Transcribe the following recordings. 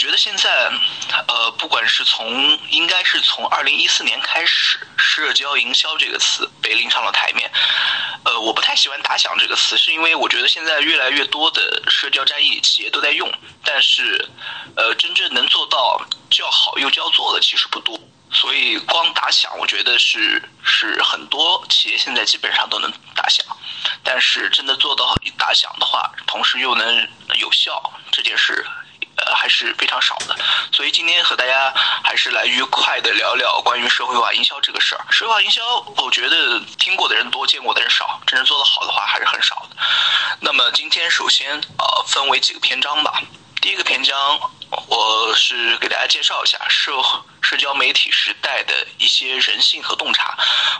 我觉得现在，呃，不管是从应该是从二零一四年开始，社交营销这个词被拎上了台面。呃，我不太喜欢打响这个词，是因为我觉得现在越来越多的社交战役企业都在用，但是，呃，真正能做到叫好又叫座的其实不多。所以光打响，我觉得是是很多企业现在基本上都能打响，但是真的做到打响的话，同时又能有效，这件事，还是非常少的。所以今天和大家还是来愉快的聊聊关于社会化营销这个事儿。社会化营销，我觉得听过的人多，见过的人少，真正做得好的话还是很少的。那么今天首先呃分为几个篇章吧。第一个篇章，我是给大家介绍一下社社交媒体时代的一些人性和洞察。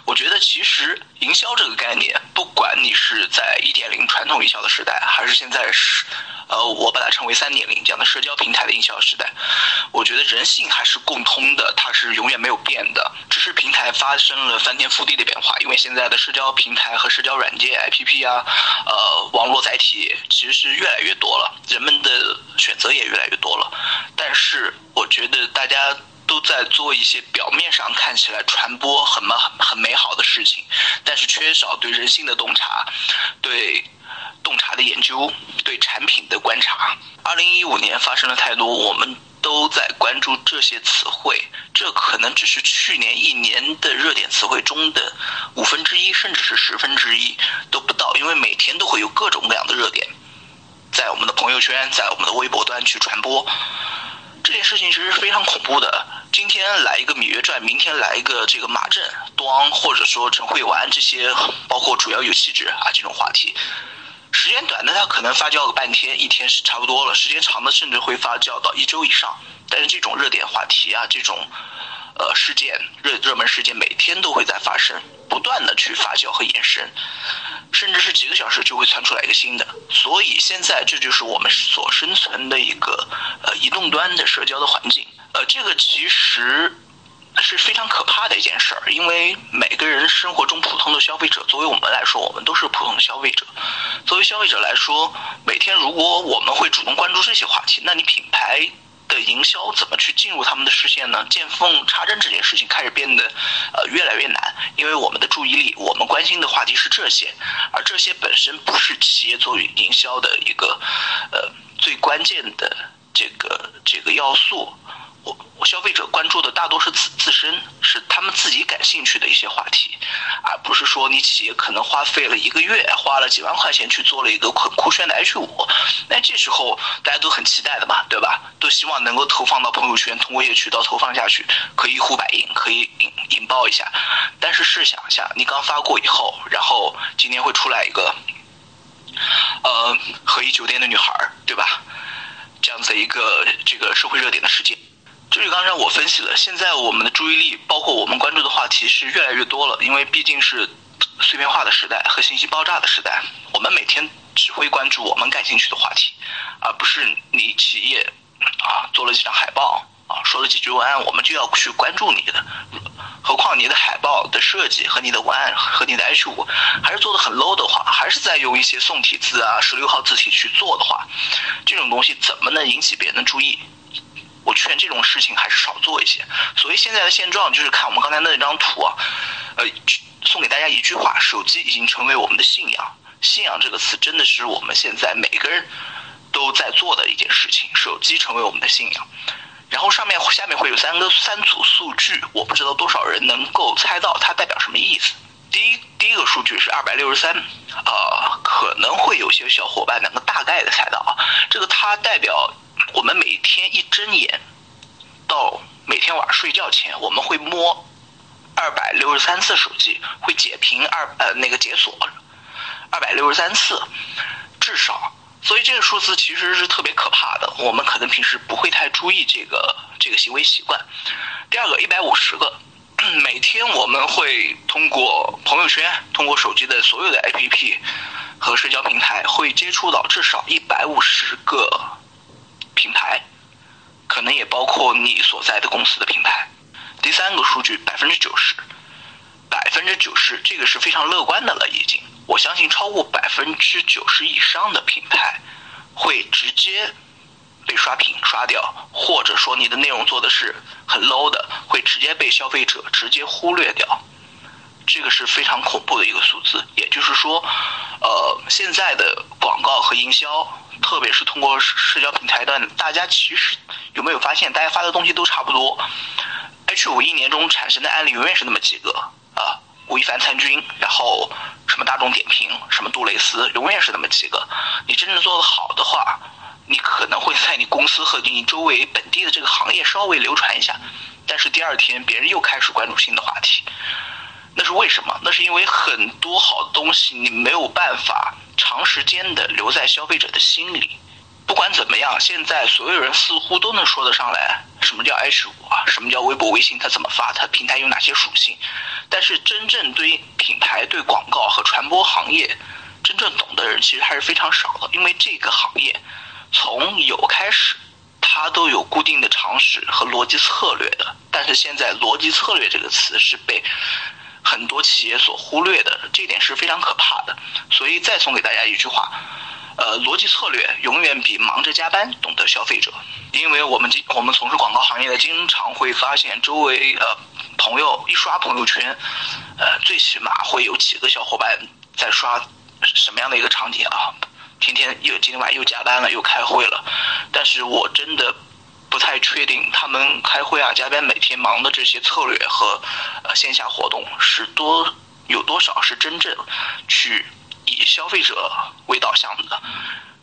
我觉得其实营销这个概念，不管你是在一点零传统营销的时代，还是现在是，呃，我把它称为三点零这样的社交平台的营销时代，我觉得人性还是共通的，它是永远没有变的，只是平台发生了翻天覆地的变化。因为现在的社交平台和社交软件 APP 啊，呃，网络载体其实是越来越多了，人们的。选择也越来越多了，但是我觉得大家都在做一些表面上看起来传播很美很美好的事情，但是缺少对人性的洞察，对洞察的研究，对产品的观察。二零一五年发生了太多，我们都在关注这些词汇，这可能只是去年一年的热点词汇中的五分之一，甚至是十分之一都不到，因为每天都会有各种各样的热点。在我们的朋友圈，在我们的微博端去传播这件事情，其实非常恐怖的。今天来一个《芈月传》，明天来一个这个马震、端，或者说陈慧玩这些，包括主要有气质啊这种话题，时间短的它可能发酵个半天、一天是差不多了；时间长的甚至会发酵到一周以上。但是这种热点话题啊，这种。呃，事件热热门事件每天都会在发生，不断的去发酵和延伸，甚至是几个小时就会窜出来一个新的。所以现在这就是我们所生存的一个呃移动端的社交的环境。呃，这个其实是非常可怕的一件事儿，因为每个人生活中普通的消费者，作为我们来说，我们都是普通的消费者。作为消费者来说，每天如果我们会主动关注这些话题，那你品牌。的营销怎么去进入他们的视线呢？见缝插针这件事情开始变得呃越来越难，因为我们的注意力，我们关心的话题是这些，而这些本身不是企业做营销的一个呃最关键的这个这个要素。我我消费者关注的大多是自自身，是他们自己感兴趣的一些话题，而不是说你企业可能花费了一个月，花了几万块钱去做了一个很酷炫的 H 五，那这时候大家都很期待的嘛，对吧？都希望能够投放到朋友圈，通过一些渠道投放下去，可以一呼百应，可以引引爆一下。但是试想一下，你刚发过以后，然后今天会出来一个，呃，和一酒店的女孩，对吧？这样子一个这个社会热点的事件。就是刚才我分析的，现在我们的注意力，包括我们关注的话题是越来越多了，因为毕竟是碎片化的时代和信息爆炸的时代，我们每天只会关注我们感兴趣的话题，而不是你企业啊做了几张海报啊说了几句文案，我们就要去关注你的。何况你的海报的设计和你的文案和你的 H 五还是做的很 low 的话，还是在用一些宋体字啊、十六号字体去做的话，这种东西怎么能引起别人的注意？我劝这种事情还是少做一些。所以现在的现状就是看我们刚才那张图啊，呃，送给大家一句话：手机已经成为我们的信仰。信仰这个词真的是我们现在每个人都在做的一件事情。手机成为我们的信仰。然后上面下面会有三个三组数据，我不知道多少人能够猜到它代表什么意思。第一第一个数据是二百六十三，呃，可能会有些小伙伴能够大概的猜到啊，这个它代表。我们每天一睁眼到每天晚上睡觉前，我们会摸二百六十三次手机，会解屏二呃那个解锁二百六十三次，至少。所以这个数字其实是特别可怕的。我们可能平时不会太注意这个这个行为习惯。第二个，一百五十个，每天我们会通过朋友圈，通过手机的所有的 APP 和社交平台，会接触到至少一百五十个，可能也包括你所在的公司的品牌。第三个数据，百分之九十，百分之九十，这个是非常乐观的了，已经。我相信超过百分之九十以上的品牌会直接被刷屏刷掉，或者说你的内容做的是很 low 的，会直接被消费者直接忽略掉。这个是非常恐怖的一个数字。也就是说，呃，现在的广告和营销，特别是通过社交平台的，大家其实有没有发现，大家发的东西都差不多？H 五一年中产生的案例永远是那么几个啊，吴亦凡参军，然后什么大众点评，什么杜蕾斯，永远是那么几个。你真正做得好的话，你可能会在你公司和你周围本地的这个行业稍微流传一下，但是第二天别人又开始关注新的话题，那是为什么？那是因为很多好东西你没有办法长时间的留在消费者的心里。不管怎么样，现在所有人似乎都能说得上来，什么叫 H 五啊？什么叫微博、微信？它怎么发？它平台有哪些属性？但是真正对品牌、对广告和传播行业真正懂的人，其实还是非常少的。因为这个行业从有开始，它都有固定的常识和逻辑策略的。但是现在“逻辑策略”这个词是被很多企业所忽略的，这点是非常可怕的。所以再送给大家一句话。呃，逻辑策略永远比忙着加班懂得消费者，因为我们经我们从事广告行业的，经常会发现周围呃朋友一刷朋友圈，呃最起码会有几个小伙伴在刷什么样的一个场景啊？天天又今天晚上又加班了，又开会了，但是我真的不太确定他们开会啊、加班每天忙的这些策略和呃线下活动是多有多少是真正去。以消费者为导向的，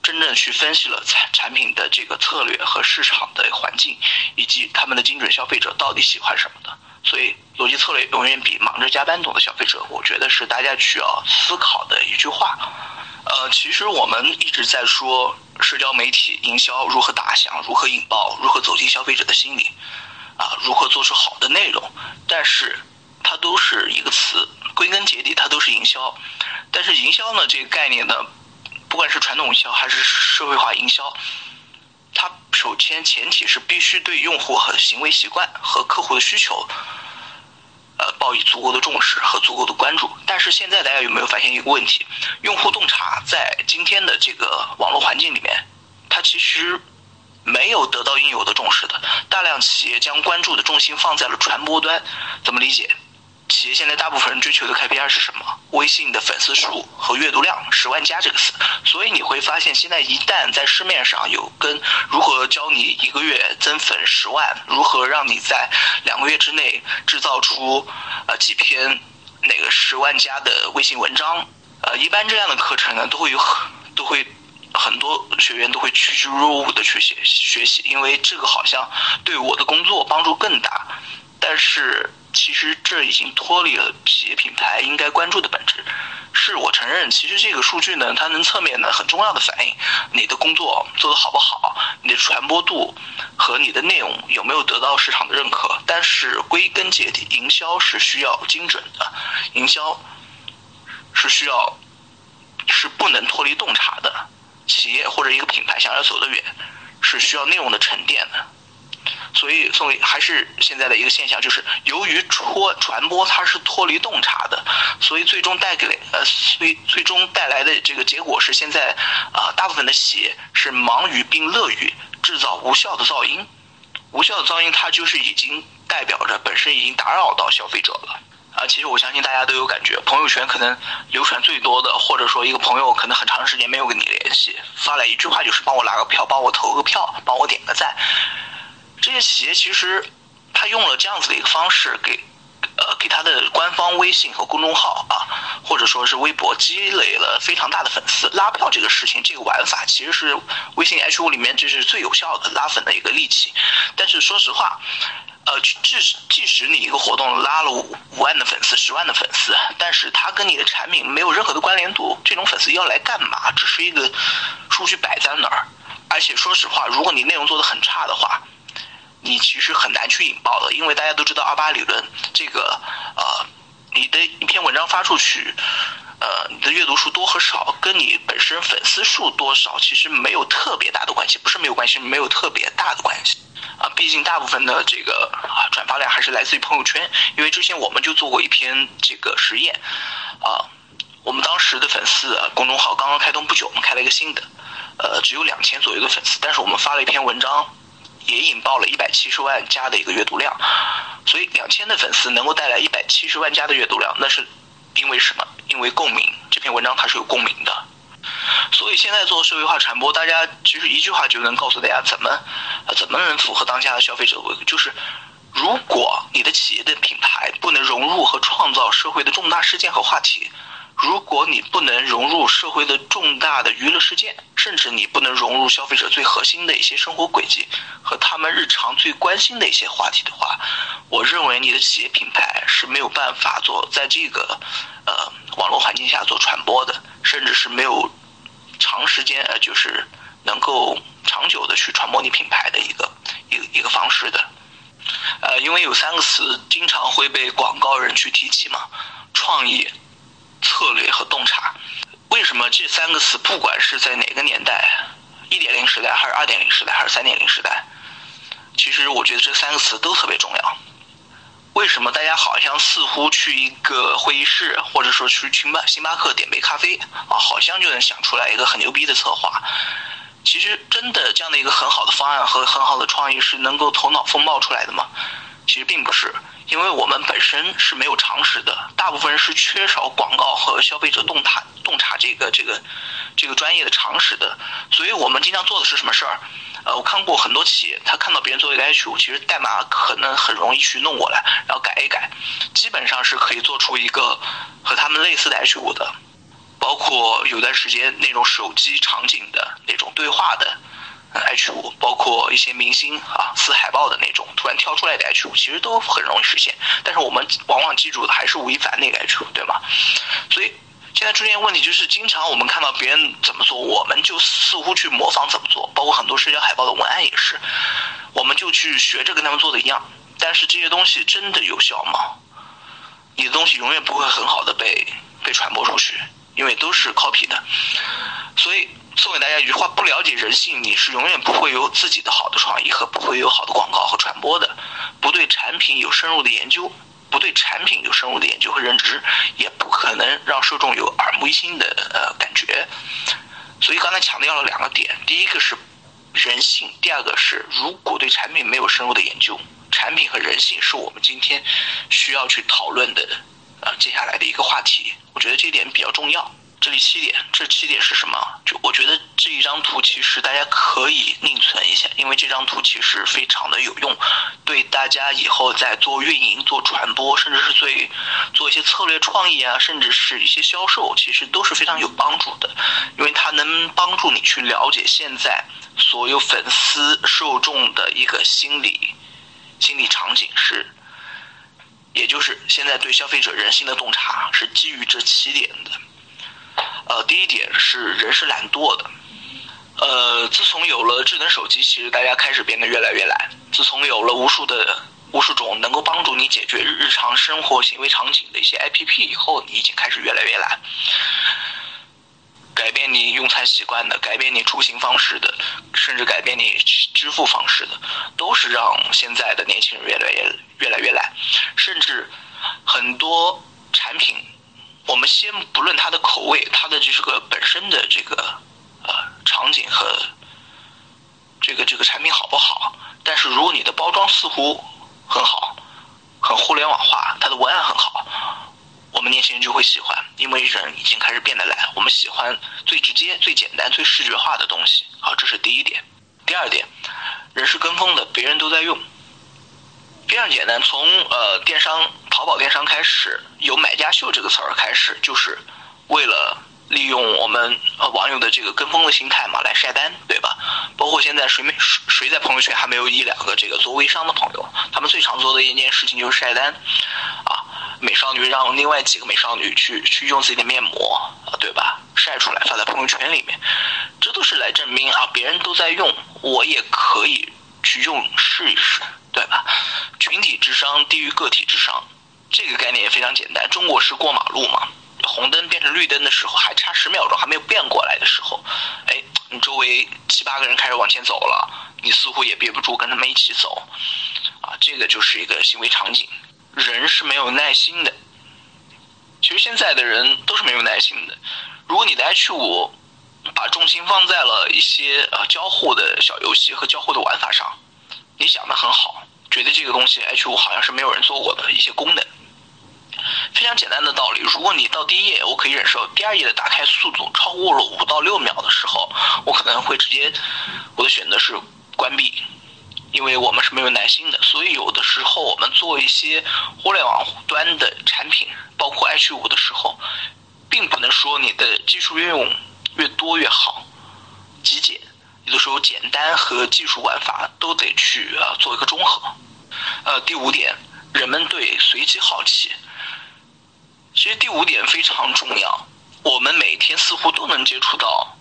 真正去分析了产产品的这个策略和市场的环境，以及他们的精准消费者到底喜欢什么的。所以，逻辑策略永远比忙着加班懂的消费者，我觉得是大家需要思考的一句话。呃，其实我们一直在说社交媒体营销如何打响、如何引爆、如何走进消费者的心里，啊，如何做出好的内容，但是它都是一个词。归根结底，它都是营销。但是营销呢，这个概念呢，不管是传统营销还是社会化营销，它首先前提是必须对用户和行为习惯和客户的需求，呃，报以足够的重视和足够的关注。但是现在大家有没有发现一个问题？用户洞察在今天的这个网络环境里面，它其实没有得到应有的重视的。大量企业将关注的重心放在了传播端，怎么理解？企业现在大部分人追求的 KPI 是什么？微信的粉丝数和阅读量十万加这个词。所以你会发现，现在一旦在市面上有跟如何教你一个月增粉十万，如何让你在两个月之内制造出呃几篇那个十万加的微信文章，呃，一般这样的课程呢，都会有很都会很多学员都会趋之若鹜的去学学习，因为这个好像对我的工作帮助更大。但是。其实这已经脱离了企业品牌应该关注的本质。是我承认，其实这个数据呢，它能侧面的很重要的反映你的工作做得好不好，你的传播度和你的内容有没有得到市场的认可。但是归根结底，营销是需要精准的，营销是需要是不能脱离洞察的。企业或者一个品牌想要走得远，是需要内容的沉淀的。所以，所以还是现在的一个现象，就是由于传传播它是脱离洞察的，所以最终带给了呃，最最终带来的这个结果是，现在啊，大部分的企业是忙于并乐于制造无效的噪音，无效的噪音它就是已经代表着本身已经打扰到消费者了啊。其实我相信大家都有感觉，朋友圈可能流传最多的，或者说一个朋友可能很长时间没有跟你联系，发来一句话就是帮我拉个票，帮我投个票，帮我点个赞。这些企业其实，他用了这样子的一个方式，给，呃，给他的官方微信和公众号啊，或者说是微博积累了非常大的粉丝。拉票这个事情，这个玩法其实是微信 H 五里面这是最有效的拉粉的一个利器。但是说实话，呃，即使即使你一个活动拉了五五万的粉丝、十万的粉丝，但是他跟你的产品没有任何的关联度，这种粉丝要来干嘛？只是一个数据摆在那儿。而且说实话，如果你内容做的很差的话，你其实很难去引爆的，因为大家都知道二八理论，这个呃，你的一篇文章发出去，呃，你的阅读数多和少，跟你本身粉丝数多少其实没有特别大的关系，不是没有关系，没有特别大的关系啊。毕竟大部分的这个啊转发量还是来自于朋友圈，因为之前我们就做过一篇这个实验啊，我们当时的粉丝公众号刚刚开通不久，我们开了一个新的，呃，只有两千左右的粉丝，但是我们发了一篇文章。也引爆了一百七十万加的一个阅读量，所以两千的粉丝能够带来一百七十万加的阅读量，那是因为什么？因为共鸣，这篇文章它是有共鸣的。所以现在做社会化传播，大家其实一句话就能告诉大家怎么，怎么能符合当下的消费者，就是如果你的企业的品牌不能融入和创造社会的重大事件和话题。如果你不能融入社会的重大的娱乐事件，甚至你不能融入消费者最核心的一些生活轨迹和他们日常最关心的一些话题的话，我认为你的企业品牌是没有办法做在这个呃网络环境下做传播的，甚至是没有长时间呃就是能够长久的去传播你品牌的一个一个一个方式的。呃，因为有三个词经常会被广告人去提起嘛，创意。策略和洞察，为什么这三个词不管是在哪个年代，一点零时代还是二点零时代还是三点零时代，其实我觉得这三个词都特别重要。为什么大家好像似乎去一个会议室，或者说去星巴星巴克点杯咖啡啊，好像就能想出来一个很牛逼的策划？其实真的这样的一个很好的方案和很好的创意是能够头脑风暴出来的吗？其实并不是。因为我们本身是没有常识的，大部分人是缺少广告和消费者洞察洞察这个这个这个专业的常识的，所以我们经常做的是什么事儿？呃，我看过很多企业，他看到别人做一个 H 五，其实代码可能很容易去弄过来，然后改一改，基本上是可以做出一个和他们类似的 H 五的，包括有段时间那种手机场景的那种对话的。H 五包括一些明星啊撕海报的那种突然跳出来的 H 五，其实都很容易实现。但是我们往往记住的还是吴亦凡那个 H 五，对吗？所以现在出现问题就是，经常我们看到别人怎么做，我们就似乎去模仿怎么做。包括很多社交海报的文案也是，我们就去学着跟他们做的一样。但是这些东西真的有效吗？你的东西永远不会很好的被被传播出去，因为都是 copy 的。所以。送给大家一句话：不了解人性，你是永远不会有自己的好的创意和不会有好的广告和传播的。不对产品有深入的研究，不对产品有深入的研究和认知，也不可能让受众有耳目一新的呃感觉。所以刚才强调了两个点：第一个是人性，第二个是如果对产品没有深入的研究，产品和人性是我们今天需要去讨论的呃接下来的一个话题。我觉得这点比较重要。这里七点，这七点是什么？就我觉得这一张图其实大家可以另存一下，因为这张图其实非常的有用，对大家以后在做运营、做传播，甚至是做做一些策略创意啊，甚至是一些销售，其实都是非常有帮助的，因为它能帮助你去了解现在所有粉丝受众的一个心理心理场景是，也就是现在对消费者人性的洞察是基于这七点的。呃，第一点是人是懒惰的，呃，自从有了智能手机，其实大家开始变得越来越懒。自从有了无数的无数种能够帮助你解决日常生活行为场景的一些 APP 以后，你已经开始越来越懒。改变你用餐习惯的，改变你出行方式的，甚至改变你支付方式的，都是让现在的年轻人越来越越来越懒，甚至很多产品。我们先不论它的口味，它的就是个本身的这个呃场景和这个这个产品好不好？但是如果你的包装似乎很好，很互联网化，它的文案很好，我们年轻人就会喜欢，因为人已经开始变得懒，我们喜欢最直接、最简单、最视觉化的东西。好，这是第一点。第二点，人是跟风的，别人都在用。非常简单，从呃电商淘宝电商开始有买家秀这个词儿开始，就是为了利用我们呃网友的这个跟风的心态嘛来晒单，对吧？包括现在谁没谁在朋友圈还没有一两个这个做微商的朋友，他们最常做的一件事情就是晒单，啊，美少女让另外几个美少女去去用自己的面膜，啊，对吧？晒出来发在朋友圈里面，这都是来证明啊别人都在用，我也可以去用试一试。对吧？群体智商低于个体智商，这个概念也非常简单。中国是过马路嘛，红灯变成绿灯的时候还差十秒钟，还没有变过来的时候，哎，你周围七八个人开始往前走了，你似乎也憋不住跟他们一起走，啊，这个就是一个行为场景。人是没有耐心的，其实现在的人都是没有耐心的。如果你的 H 五把重心放在了一些呃交互的小游戏和交互的玩法上，你想的很好，觉得这个东西 H 五好像是没有人做过的一些功能。非常简单的道理，如果你到第一页我可以忍受，第二页的打开速度超过了五到六秒的时候，我可能会直接我的选择是关闭，因为我们是没有耐心的。所以有的时候我们做一些互联网端的产品，包括 H 五的时候，并不能说你的技术运用越多越好，极简，有的时候简单和技术玩法都得去啊做一个中和。呃，第五点，人们对随机好奇。其实第五点非常重要，我们每天似乎都能接触到，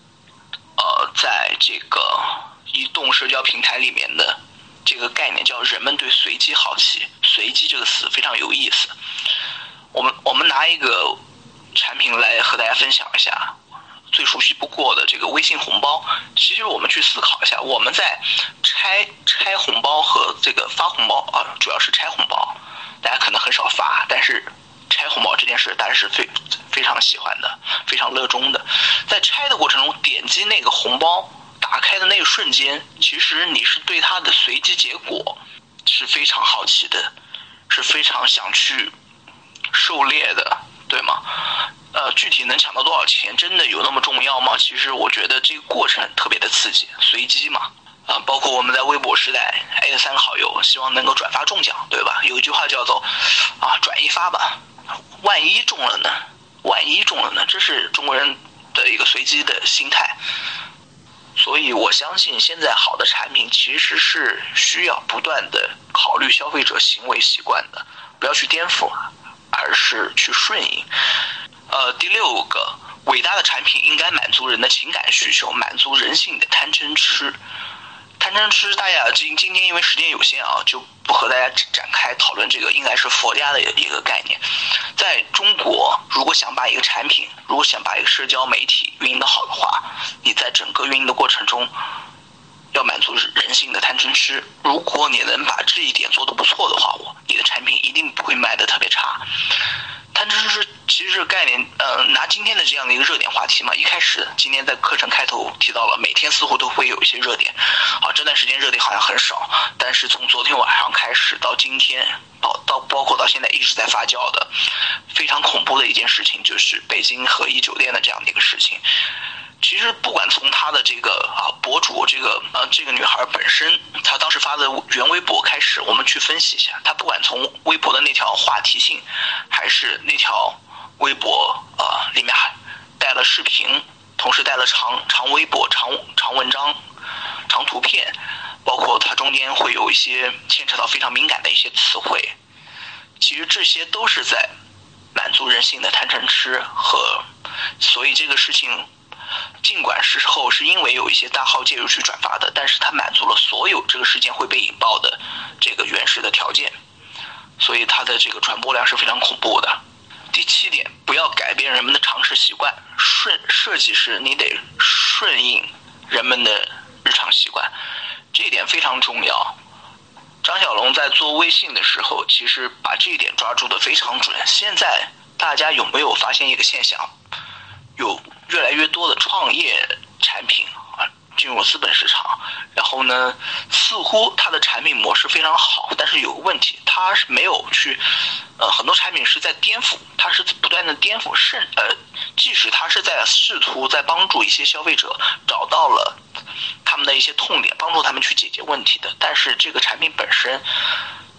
呃，在这个移动社交平台里面的这个概念叫人们对随机好奇。随机这个词非常有意思。我们我们拿一个产品来和大家分享一下，最熟悉不过的这个微信红包。其实我们去思考一下，我们在拆拆红包和这个发红包啊，主要是拆红包，大家可能很少发，但是。拆红包这件事，大家是最非常喜欢的，非常热衷的。在拆的过程中，点击那个红包打开的那一瞬间，其实你是对它的随机结果是非常好奇的，是非常想去狩猎的，对吗？呃，具体能抢到多少钱，真的有那么重要吗？其实我觉得这个过程特别的刺激，随机嘛。啊，包括我们在微博时代艾特三个好友，希望能够转发中奖，对吧？有一句话叫做啊，转一发吧。万一中了呢？万一中了呢？这是中国人的一个随机的心态，所以我相信现在好的产品其实是需要不断的考虑消费者行为习惯的，不要去颠覆，而是去顺应。呃，第六个，伟大的产品应该满足人的情感需求，满足人性的贪嗔痴。贪嗔痴，大家今今天因为时间有限啊，就不和大家展开讨论这个，应该是佛家的一个概念。在中国，如果想把一个产品，如果想把一个社交媒体运营的好的话，你在整个运营的过程中，要满足人性的贪嗔痴。如果你能把这一点做得不错的话，我你的产品一定不会卖的特别差。贪嗔痴其实是概念，呃，拿今天的这样的一个热点话题嘛，一开始今天在课程开头提到了，每天似乎都会有一些热点，好，这段时间热点好像很少，但是从昨天晚上开始到今天，包到包括到现在一直在发酵的，非常恐怖的一件事情就是北京和一酒店的这样的一个事情。其实不管从她的这个啊博主这个呃这个女孩本身，她当时发的原微博开始，我们去分析一下，她不管从微博的那条话题性，还是那条微博啊里面还带了视频，同时带了长长微博、长长文章、长图片，包括它中间会有一些牵扯到非常敏感的一些词汇，其实这些都是在满足人性的贪嗔痴和，所以这个事情。尽管事后是因为有一些大号介入去转发的，但是它满足了所有这个事件会被引爆的这个原始的条件，所以它的这个传播量是非常恐怖的。第七点，不要改变人们的常识习惯，顺设计师你得顺应人们的日常习惯，这一点非常重要。张小龙在做微信的时候，其实把这一点抓住的非常准。现在大家有没有发现一个现象？有。越来越多的创业产品啊进入资本市场，然后呢，似乎它的产品模式非常好，但是有个问题，它是没有去，呃，很多产品是在颠覆，它是不断的颠覆，甚呃，即使它是在试图在帮助一些消费者找到了他们的一些痛点，帮助他们去解决问题的，但是这个产品本身，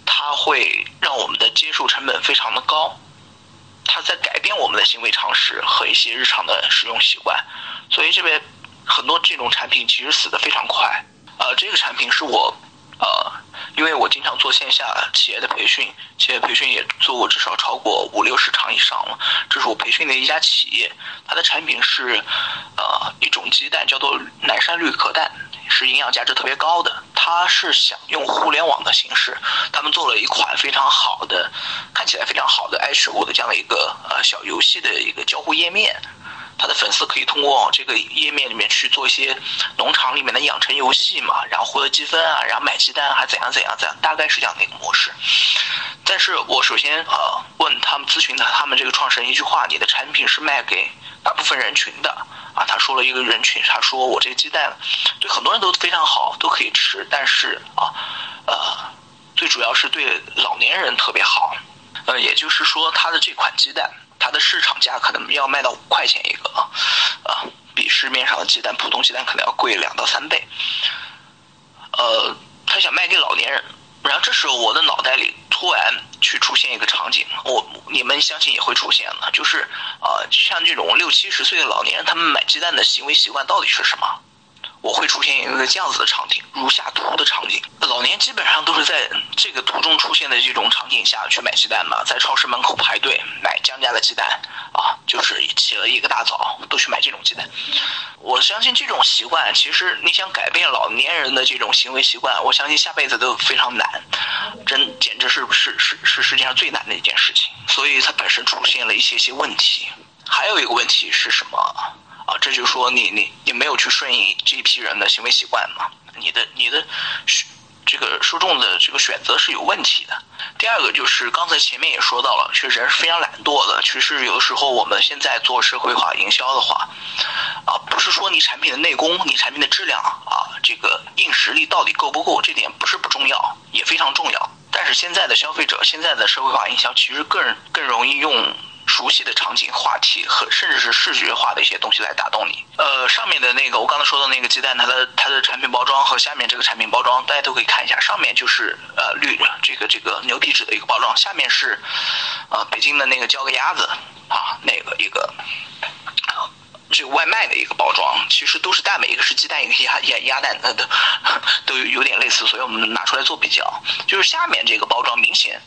它会让我们的接受成本非常的高。它在改变我们的行为常识和一些日常的使用习惯，所以这边很多这种产品其实死得非常快。呃，这个产品是我，呃，因为我经常做线下企业的培训，企业培训也做过至少超过五六十场以上了。这是我培训的一家企业，它的产品是，呃，一种鸡蛋叫做奶山绿壳蛋，是营养价值特别高的。它是想用互联网的形式，他们做了一款非常好的，看起来非常好的爱食物的这样的一个呃小游戏的一个交互页面。他的粉丝可以通过这个页面里面去做一些农场里面的养成游戏嘛，然后获得积分啊，然后买鸡蛋还怎样怎样怎样，大概是这样的一个模式。但是我首先呃问他们咨询的他们这个创始人一句话：你的产品是卖给大部分人群的啊？他说了一个人群，他说我这个鸡蛋对很多人都非常好，都可以吃，但是啊呃最主要是对老年人特别好。呃，也就是说他的这款鸡蛋。它的市场价可能要卖到五块钱一个啊，啊，比市面上的鸡蛋，普通鸡蛋可能要贵两到三倍。呃，他想卖给老年人，然后这时候我的脑袋里突然去出现一个场景，我你们相信也会出现的，就是啊，像这种六七十岁的老年人，他们买鸡蛋的行为习惯到底是什么？我会出现一个这样子的场景，如下图的场景。老年基本上都是在这个图中出现的这种场景下去买鸡蛋嘛，在超市门口排队买江家的鸡蛋啊，就是起了一个大早都去买这种鸡蛋。我相信这种习惯，其实你想改变老年人的这种行为习惯，我相信下辈子都非常难，真简直是是是是世界上最难的一件事情。所以它本身出现了一些些问题。还有一个问题是什么？啊，这就说你你你没有去顺应这一批人的行为习惯嘛？你的你的这个受众的这个选择是有问题的。第二个就是刚才前面也说到了，其实人是非常懒惰的。其实有的时候我们现在做社会化营销的话，啊，不是说你产品的内功、你产品的质量啊，这个硬实力到底够不够，这点不是不重要，也非常重要。但是现在的消费者，现在的社会化营销其实更更容易用。熟悉的场景、话题和甚至是视觉化的一些东西来打动你。呃，上面的那个我刚才说的那个鸡蛋，它的它的产品包装和下面这个产品包装，大家都可以看一下。上面就是呃绿这个这个牛皮纸的一个包装，下面是呃北京的那个叫个鸭子啊那个一个这个外卖的一个包装，其实都是蛋美，一个是鸡蛋，一个鸭鸭鸭蛋，它的都有点类似，所以我们拿出来做比较。就是下面这个包装明显。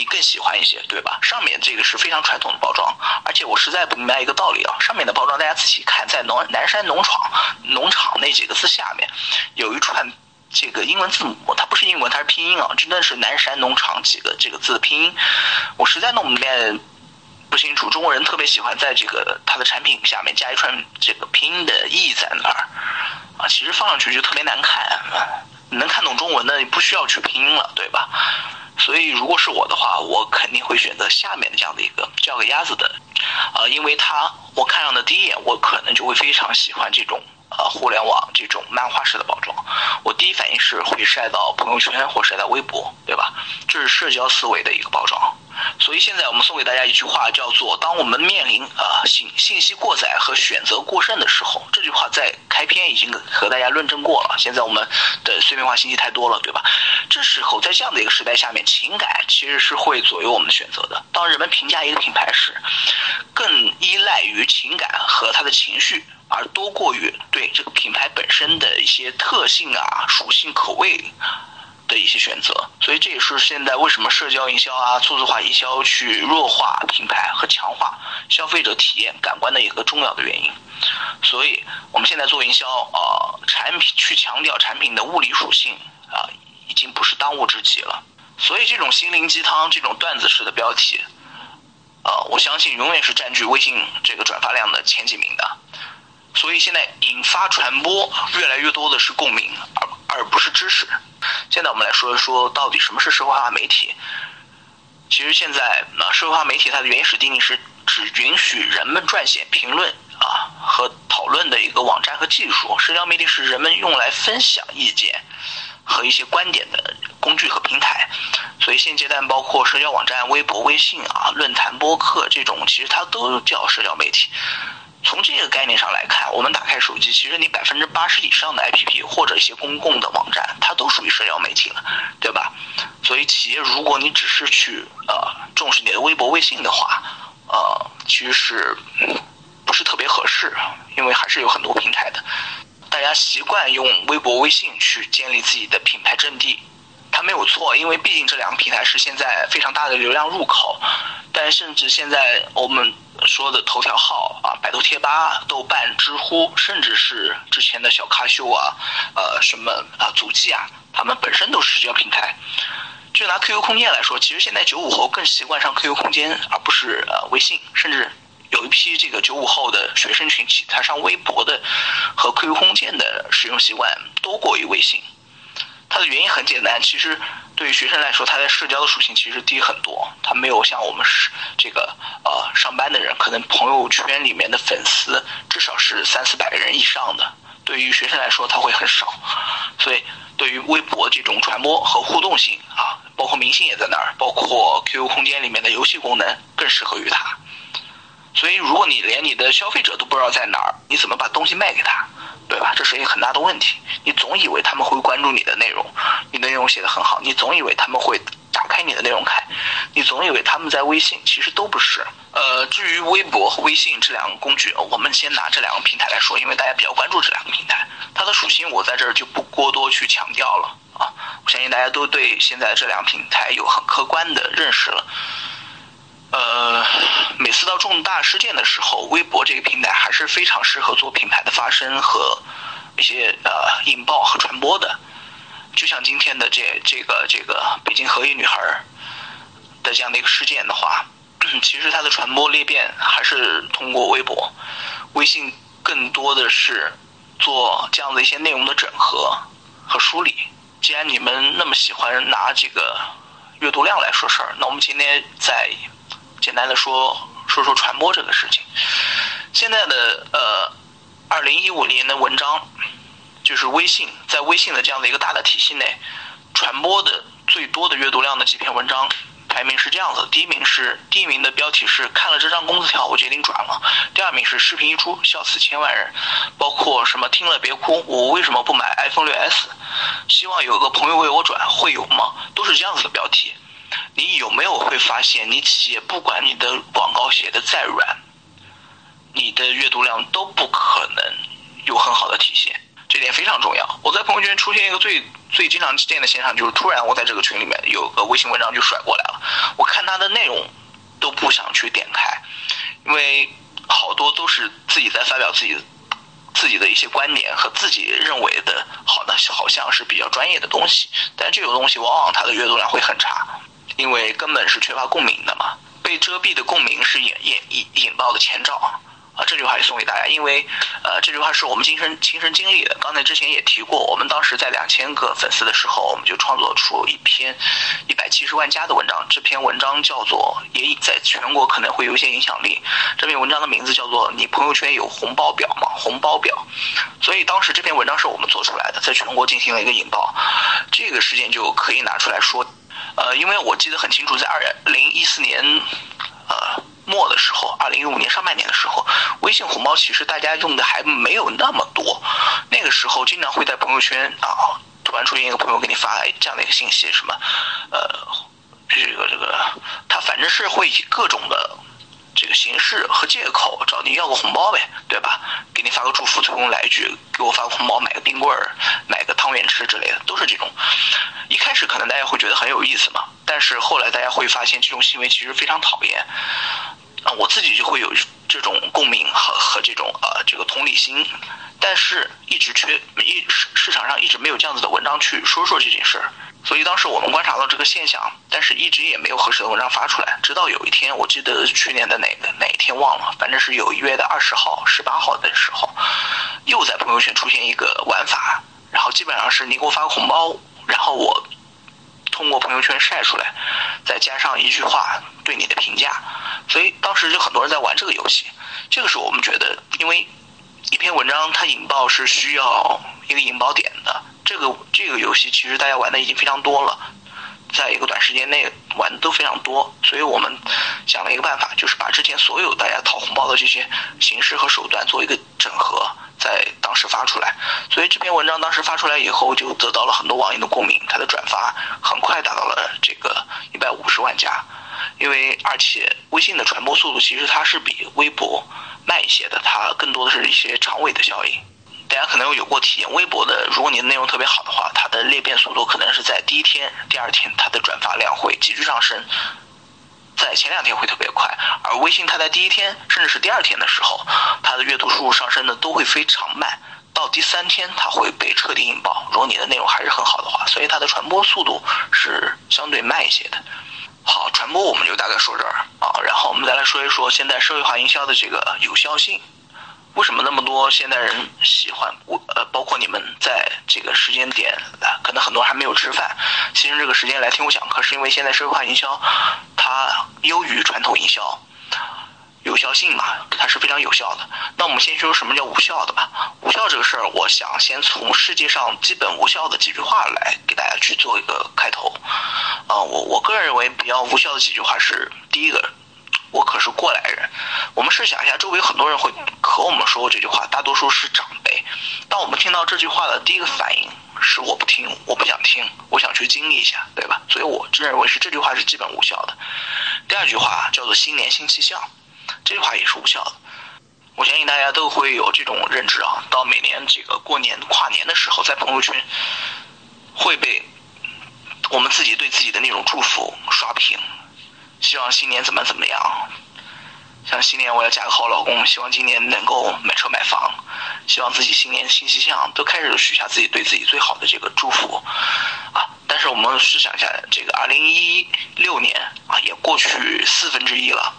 你更喜欢一些，对吧？上面这个是非常传统的包装，而且我实在不明白一个道理啊，上面的包装大家仔细看，在农南山农场农场那几个字下面，有一串这个英文字母，它不是英文，它是拼音啊，真的是南山农场几个这个字的拼音，我实在弄不明白不清楚。中国人特别喜欢在这个它的产品下面加一串这个拼音的意义在哪儿啊？其实放上去就特别难看，能看懂中文的你不需要去拼音了，对吧？所以，如果是我的话，我肯定会选择下面的这样的一个叫个鸭子的，呃，因为它我看上的第一眼，我可能就会非常喜欢这种呃互联网这种漫画式的包装，我第一反应是会晒到朋友圈或晒到微博，对吧？这是社交思维的一个包装。所以现在我们送给大家一句话，叫做“当我们面临啊信信息过载和选择过剩的时候”，这句话在开篇已经和大家论证过了。现在我们的碎片化信息太多了，对吧？这时候在这样的一个时代下面，情感其实是会左右我们的选择的。当人们评价一个品牌时，更依赖于情感和他的情绪，而多过于对这个品牌本身的一些特性啊、属性、口味。的一些选择，所以这也是现在为什么社交营销啊、数字化营销去弱化品牌和强化消费者体验感官的一个重要的原因。所以我们现在做营销啊，产品去强调产品的物理属性啊，已经不是当务之急了。所以这种心灵鸡汤、这种段子式的标题，呃，我相信永远是占据微信这个转发量的前几名的。所以现在引发传播越来越多的是共鸣，而而不是知识。现在我们来说一说，到底什么是社会化媒体？其实现在啊，社会化媒体它的原始定义是只允许人们撰写评论啊和讨论的一个网站和技术。社交媒体是人们用来分享意见和一些观点的工具和平台。所以现阶段包括社交网站、微博、微信啊、论坛、播客这种，其实它都叫社交媒体。从这个概念上来看，我们打开手机，其实你百分之八十以上的 APP 或者一些公共的网站，它都属于社交媒体了，对吧？所以企业如果你只是去呃重视你的微博、微信的话，呃，其实是不是特别合适，因为还是有很多平台的，大家习惯用微博、微信去建立自己的品牌阵地。它没有错，因为毕竟这两个平台是现在非常大的流量入口。但甚至现在我们说的头条号啊、百度贴吧、豆瓣、知乎，甚至是之前的小咖秀啊、呃什么啊、足迹啊，他们本身都是社交平台。就拿 QQ 空间来说，其实现在九五后更习惯上 QQ 空间，而不是呃微信，甚至有一批这个九五后的学生群体，他上微博的和 QQ 空间的使用习惯多过于微信。它的原因很简单，其实对于学生来说，他在社交的属性其实低很多，他没有像我们是这个呃上班的人，可能朋友圈里面的粉丝至少是三四百个人以上的。对于学生来说，他会很少，所以对于微博这种传播和互动性啊，包括明星也在那儿，包括 QQ 空间里面的游戏功能更适合于他。所以，如果你连你的消费者都不知道在哪儿，你怎么把东西卖给他？对吧？这是一个很大的问题。你总以为他们会关注你的内容，你的内容写的很好，你总以为他们会打开你的内容看，你总以为他们在微信，其实都不是。呃，至于微博和微信这两个工具，我们先拿这两个平台来说，因为大家比较关注这两个平台，它的属性我在这儿就不过多去强调了啊。我相信大家都对现在这两个平台有很客观的认识了。呃，每次到重大事件的时候，微博这个平台还是非常适合做品牌的发声和一些呃引爆和传播的。就像今天的这这个这个北京河一女孩的这样的一个事件的话，其实它的传播裂变还是通过微博、微信，更多的是做这样的一些内容的整合和梳理。既然你们那么喜欢拿这个阅读量来说事儿，那我们今天在。简单的说说说传播这个事情，现在的呃，二零一五年的文章，就是微信在微信的这样的一个大的体系内，传播的最多的阅读量的几篇文章，排名是这样子：第一名是第一名的标题是看了这张工资条我决定转了；第二名是视频一出笑死千万人，包括什么听了别哭，我为什么不买 iPhone 六 S？希望有个朋友为我转，会有吗？都是这样子的标题。有没有会发现，你企业不管你的广告写的再软，你的阅读量都不可能有很好的体现，这点非常重要。我在朋友圈出现一个最最经常见的现象，就是突然我在这个群里面有个微信文章就甩过来了，我看它的内容都不想去点开，因为好多都是自己在发表自己自己的一些观点和自己认为的好的，好像是比较专业的东西，但这种东西往往它的阅读量会很差。因为根本是缺乏共鸣的嘛，被遮蔽的共鸣是引引引引爆的前兆啊！这句话也送给大家，因为呃这句话是我们亲身亲身经历的。刚才之前也提过，我们当时在两千个粉丝的时候，我们就创作出一篇一百七十万加的文章。这篇文章叫做也在全国可能会有一些影响力。这篇文章的名字叫做“你朋友圈有红包表吗？”红包表。所以当时这篇文章是我们做出来的，在全国进行了一个引爆。这个事件就可以拿出来说。呃，因为我记得很清楚，在二零一四年，呃末的时候，二零一五年上半年的时候，微信红包其实大家用的还没有那么多。那个时候经常会在朋友圈啊，突然出现一个朋友给你发来这样的一个信息，什么，呃，这个这个，他反正是会以各种的。这个形式和借口找你要个红包呗，对吧？给你发个祝福，最后来一句给我发个红包，买个冰棍儿，买个汤圆吃之类的，都是这种。一开始可能大家会觉得很有意思嘛，但是后来大家会发现这种行为其实非常讨厌。啊，我自己就会有这种共鸣和和这种呃这个同理心，但是一直缺一市市场上一直没有这样子的文章去说说这件事儿。所以当时我们观察到这个现象，但是一直也没有合适的文章发出来。直到有一天，我记得去年的哪个哪一天忘了，反正是有一月的二十号、十八号的时候，又在朋友圈出现一个玩法，基本上是你给我发个红包，然后我通过朋友圈晒出来，再加上一句话对你的评价。所以当时就很多人在玩这个游戏。这个是我们觉得，因为一篇文章它引爆是需要一个引爆点的。这个这个游戏其实大家玩的已经非常多了，在一个短时间内玩的都非常多，所以我们想了一个办法，就是把之前所有大家讨红包的这些形式和手段做一个整合，在当时发出来。所以这篇文章当时发出来以后，就得到了很多网友的共鸣，它的转发很快达到了这个一百五十万加。因为而且微信的传播速度其实它是比微博慢一些的，它更多的是一些长尾的效应。大家可能有过体验，微博的，如果你的内容特别好的话，它的裂变速度可能是在第一天、第二天，它的转发量会急剧上升，在前两天会特别快。而微信它在第一天甚至是第二天的时候，它的阅读数上升的都会非常慢，到第三天它会被彻底引爆。如果你的内容还是很好的话，所以它的传播速度是相对慢一些的。好，传播我们就大概说这儿啊，然后我们再来说一说现在社会化营销的这个有效性。为什么那么多现代人喜欢我？呃，包括你们在这个时间点，可能很多还没有吃饭，牺牲这个时间来听我讲课，是因为现在社会化营销它优于传统营销，有效性嘛，它是非常有效的。那我们先说什么叫无效的吧。无效这个事儿，我想先从世界上基本无效的几句话来给大家去做一个开头。啊，我我个人认为比较无效的几句话是第一个。我可是过来人，我们试想一下，周围很多人会和我们说过这句话，大多数是长辈。当我们听到这句话的第一个反应是我不听，我不想听，我想去经历一下，对吧？所以我认为是这句话是基本无效的。第二句话叫做新年新气象，这句话也是无效的。我相信大家都会有这种认知啊，到每年这个过年跨年的时候，在朋友圈会被我们自己对自己的那种祝福刷屏。希望新年怎么怎么样？像新年我要嫁个好老公，希望今年能够买车买房，希望自己新年新气象，都开始许下自己对自己最好的这个祝福啊！但是我们试想一下，这个二零一六年啊，也过去四分之一了，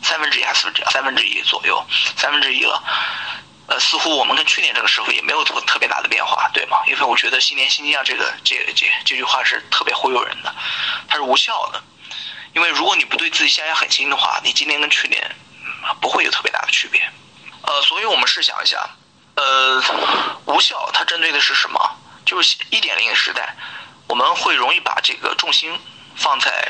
三分之一还是四分之一？三分之一左右，三分之一了。呃，似乎我们跟去年这个时候也没有特特别大的变化，对吗？因为我觉得新年新气象这个这这这句话是特别忽悠人的，它是无效的。因为如果你不对自己下下狠心的话，你今年跟去年不会有特别大的区别。呃，所以我们试想一下，呃，无效它针对的是什么？就是一点零的时代，我们会容易把这个重心放在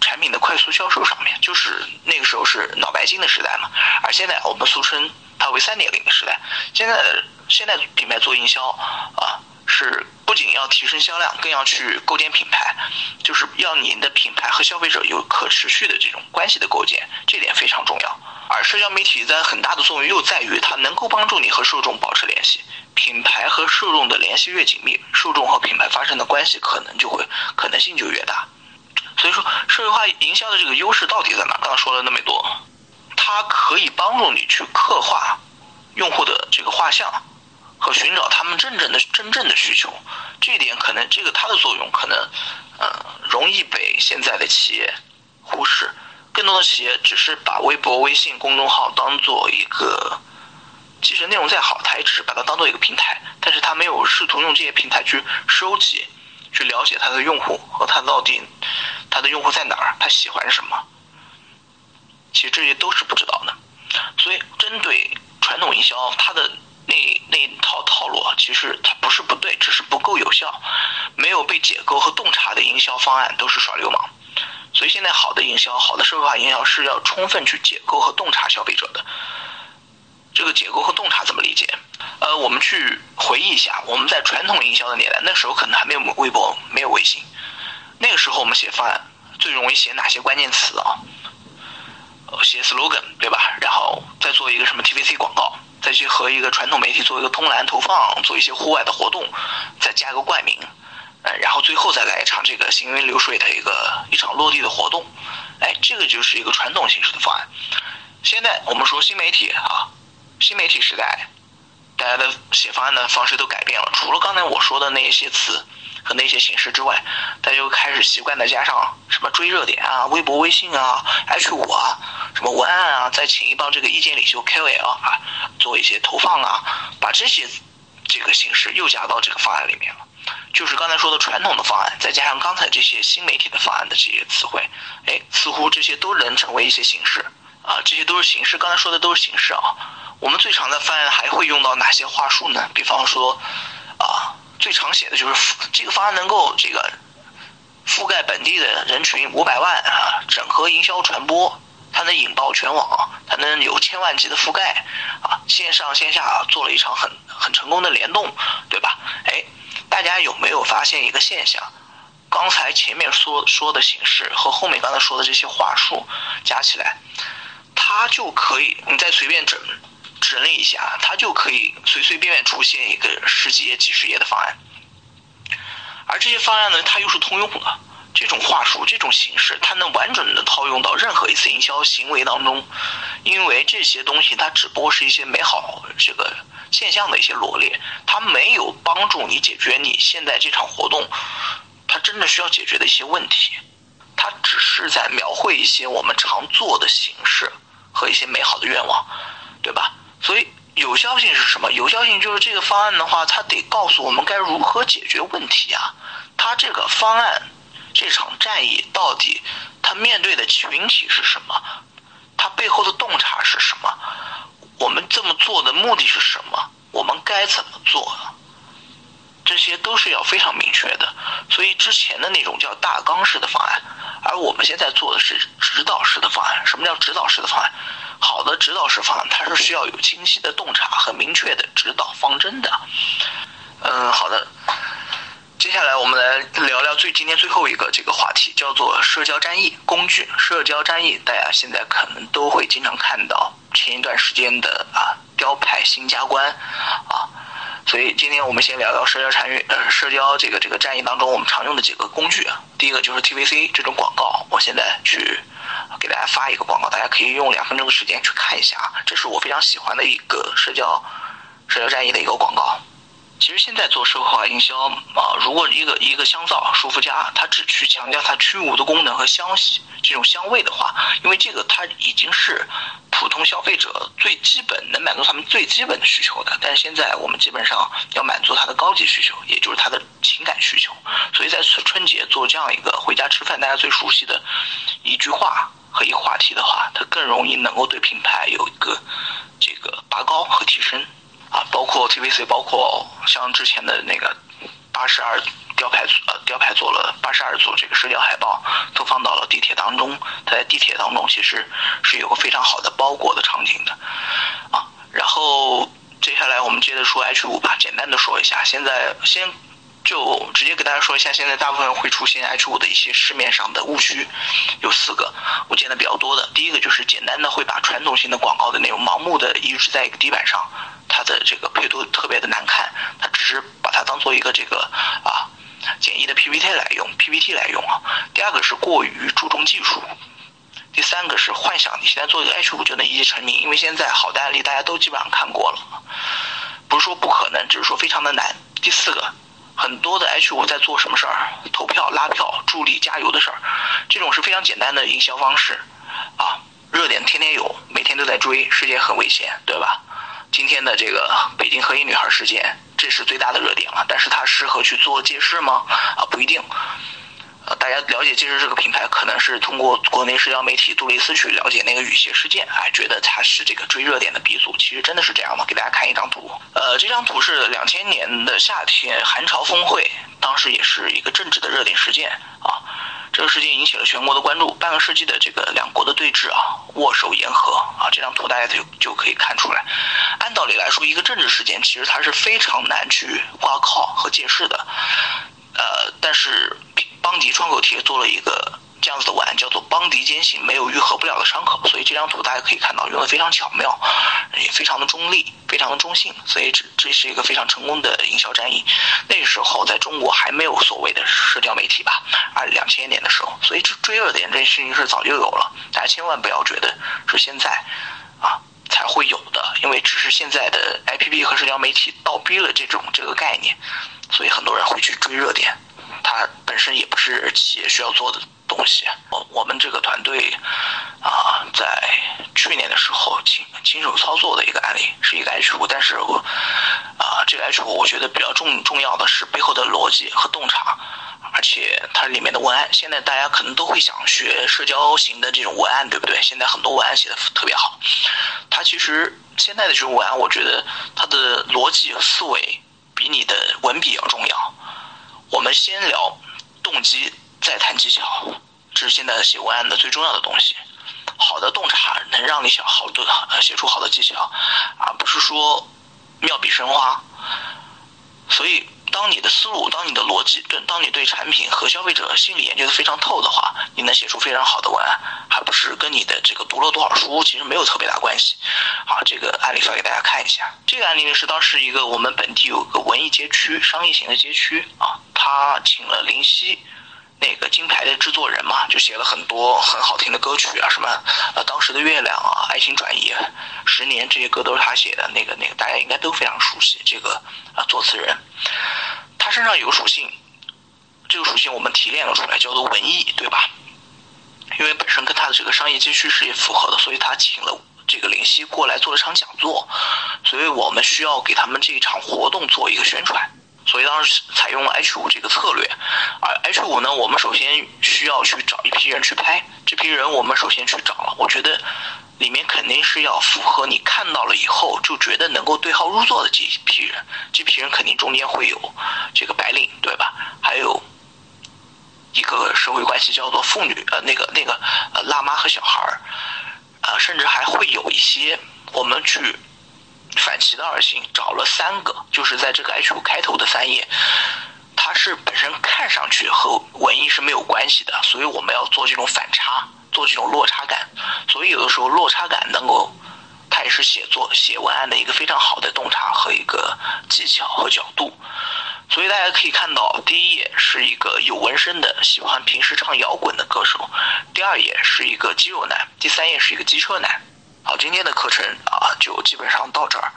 产品的快速销售上面，就是那个时候是脑白金的时代嘛。而现在我们俗称它为三点零的时代。现在现在品牌做营销啊。是不仅要提升销量，更要去构建品牌，就是要你的品牌和消费者有可持续的这种关系的构建，这点非常重要。而社交媒体在很大的作用又在于它能够帮助你和受众保持联系，品牌和受众的联系越紧密，受众和品牌发生的关系可能就会可能性就越大。所以说，社会化营销的这个优势到底在哪？刚刚说了那么多，它可以帮助你去刻画用户的这个画像。和寻找他们真正的真正的需求，这一点可能这个它的作用可能，呃，容易被现在的企业忽视。更多的企业只是把微博、微信公众号当做一个，即使内容再好，他也只是把它当做一个平台，但是他没有试图用这些平台去收集、去了解他的用户和他到底他的用户在哪儿，他喜欢什么。其实这些都是不知道的。所以，针对传统营销，它的。那那套套路，其实它不是不对，只是不够有效。没有被解构和洞察的营销方案都是耍流氓。所以现在好的营销，好的社会化营销是要充分去解构和洞察消费者的。这个解构和洞察怎么理解？呃，我们去回忆一下，我们在传统营销的年代，那时候可能还没有微博，没有微信。那个时候我们写方案最容易写哪些关键词啊？写 slogan 对吧？然后再做一个什么 TVC 广告。再去和一个传统媒体做一个通栏投放，做一些户外的活动，再加个冠名，呃，然后最后再来一场这个行云流水的一个一场落地的活动，哎，这个就是一个传统形式的方案。现在我们说新媒体啊，新媒体时代，大家的写方案的方式都改变了，除了刚才我说的那一些词。和那些形式之外，大家就开始习惯的加上什么追热点啊、微博、微信啊、H 五啊、什么文案啊，再请一帮这个意见领袖 KOL 啊，做一些投放啊，把这些这个形式又加到这个方案里面了。就是刚才说的传统的方案，再加上刚才这些新媒体的方案的这些词汇，哎，似乎这些都能成为一些形式啊，这些都是形式。刚才说的都是形式啊。我们最常在方案还会用到哪些话术呢？比方说啊。最常写的就是这个方案能够这个覆盖本地的人群五百万啊，整合营销传播，它能引爆全网，它能有千万级的覆盖啊，线上线下做了一场很很成功的联动，对吧？哎，大家有没有发现一个现象？刚才前面说说的形式和后面刚才说的这些话术加起来，它就可以，你再随便整整理一下，它就可以随随便便出现一个十几页、几十页的方案。而这些方案呢，它又是通用的。这种话术、这种形式，它能完整的套用到任何一次营销行为当中，因为这些东西它只不过是一些美好这个现象的一些罗列，它没有帮助你解决你现在这场活动它真的需要解决的一些问题，它只是在描绘一些我们常做的形式和一些美好的愿望，对吧？所以有效性是什么？有效性就是这个方案的话，它得告诉我们该如何解决问题啊，它这个方案。这场战役到底他面对的群体是什么？他背后的洞察是什么？我们这么做的目的是什么？我们该怎么做？这些都是要非常明确的。所以之前的那种叫大纲式的方案，而我们现在做的是指导式的方案。什么叫指导式的方案？好的指导式方，它是需要有清晰的洞察和明确的指导方针的。嗯，好的。接下来我们来聊聊最今天最后一个这个话题，叫做社交战役工具。社交战役，大家现在可能都会经常看到前一段时间的啊雕牌新加关啊，所以今天我们先聊聊社交参与呃社交这个这个战役当中我们常用的几个工具啊。第一个就是 TVC 这种广告，我现在去给大家发一个广告，大家可以用两分钟的时间去看一下啊，这是我非常喜欢的一个社交社交战役的一个广告。其实现在做社会化营销啊，如果一个一个香皂舒肤佳，它只去强调它去污的功能和香这种香味的话，因为这个它已经是普通消费者最基本能满足他们最基本的需求的。但是现在我们基本上要满足他的高级需求，也就是他的情感需求。所以在春节做这样一个回家吃饭大家最熟悉的一句话和一个话题的话，它更容易能够对品牌有一个这个拔高和提升。啊，包括 TVC，包括像之前的那个八十二雕牌呃雕牌做了八十二组这个社交海报，都放到了地铁当中。它在地铁当中其实是有个非常好的包裹的场景的，啊，然后接下来我们接着说 H 五吧，简单的说一下，现在先。就直接给大家说一下，现在大部分会出现 H 五的一些市面上的误区，有四个，我见的比较多的。第一个就是简单的会把传统性的广告的内容盲目的移植在一个底板上，它的这个配图特别的难看，它只是把它当做一个这个啊简易的 PPT 来用，PPT 来用啊。第二个是过于注重技术，第三个是幻想你现在做一个 H 五就能一夜成名，因为现在好的案例大家都基本上看过了，不是说不可能，只是说非常的难。第四个。很多的 H 五在做什么事儿？投票、拉票、助力、加油的事儿，这种是非常简单的营销方式，啊，热点天天有，每天都在追，世界很危险，对吧？今天的这个北京黑衣女孩事件，这是最大的热点了，但是它适合去做借势吗？啊，不一定。呃，大家了解借势这个品牌，可能是通过国内社交媒体杜蕾斯去了解那个雨鞋事件，哎，觉得它是这个追热点的鼻祖。其实真的是这样吗？给大家看一张图。呃，这张图是两千年的夏天韩朝峰会，当时也是一个政治的热点事件啊。这个事件引起了全国的关注，半个世纪的这个两国的对峙啊，握手言和啊。这张图大家就就可以看出来。按道理来说，一个政治事件其实它是非常难去挂靠和解释的，呃，但是。邦迪创口贴做了一个这样子的文案，叫做“邦迪坚信没有愈合不了的伤口”，所以这张图大家可以看到用的非常巧妙，也非常的中立，非常的中性，所以这这是一个非常成功的营销战役。那时候在中国还没有所谓的社交媒体吧，啊，两千年的时候，所以这追热点这事情是早就有了，大家千万不要觉得是现在啊才会有的，因为只是现在的 APP 和社交媒体倒逼了这种这个概念，所以很多人会去追热点。本身也不是企业需要做的东西。我我们这个团队啊，在去年的时候亲亲手操作的一个案例是一个 H 五，但是我啊，这个 H 五我觉得比较重重要的是背后的逻辑和洞察，而且它里面的文案，现在大家可能都会想学社交型的这种文案，对不对？现在很多文案写的特别好，它其实现在的这种文案，我觉得它的逻辑思维比你的文笔要重要。我们先聊动机，再谈技巧，这是现在写文案的最重要的东西。好的洞察能让你写好的写出好的技巧，而不是说妙笔生花。所以，当你的思路、当你的逻辑、对当你对产品和消费者心理研究的非常透的话，你能写出非常好的文案。还不是跟你的这个读了多少书，其实没有特别大关系。好，这个案例发给大家看一下。这个案例呢是当时一个我们本地有个文艺街区、商业型的街区啊，他请了林夕。那个金牌的制作人嘛，就写了很多很好听的歌曲啊，什么呃当时的月亮啊，爱情转移，十年这些歌都是他写的。那个那个大家应该都非常熟悉这个啊作词人，他身上有个属性，这个属性我们提炼了出来，叫做文艺，对吧？因为本身跟他的这个商业街区是也符合的，所以他请了这个林夕过来做了场讲座，所以我们需要给他们这一场活动做一个宣传。所以当时采用了 H 五这个策略，而 H 五呢，我们首先需要去找一批人去拍，这批人我们首先去找了，我觉得里面肯定是要符合你看到了以后就觉得能够对号入座的这一批人，这批人肯定中间会有这个白领，对吧？还有一个社会关系叫做妇女，呃，那个那个呃辣妈和小孩儿，呃，甚至还会有一些我们去。反其道而行，找了三个，就是在这个 H 五开头的三页，它是本身看上去和文艺是没有关系的，所以我们要做这种反差，做这种落差感。所以有的时候落差感能够，它也是写作写文案的一个非常好的洞察和一个技巧和角度。所以大家可以看到，第一页是一个有纹身的，喜欢平时唱摇滚的歌手；第二页是一个肌肉男；第三页是一个机车男。好，今天的课程啊，就基本上到这儿。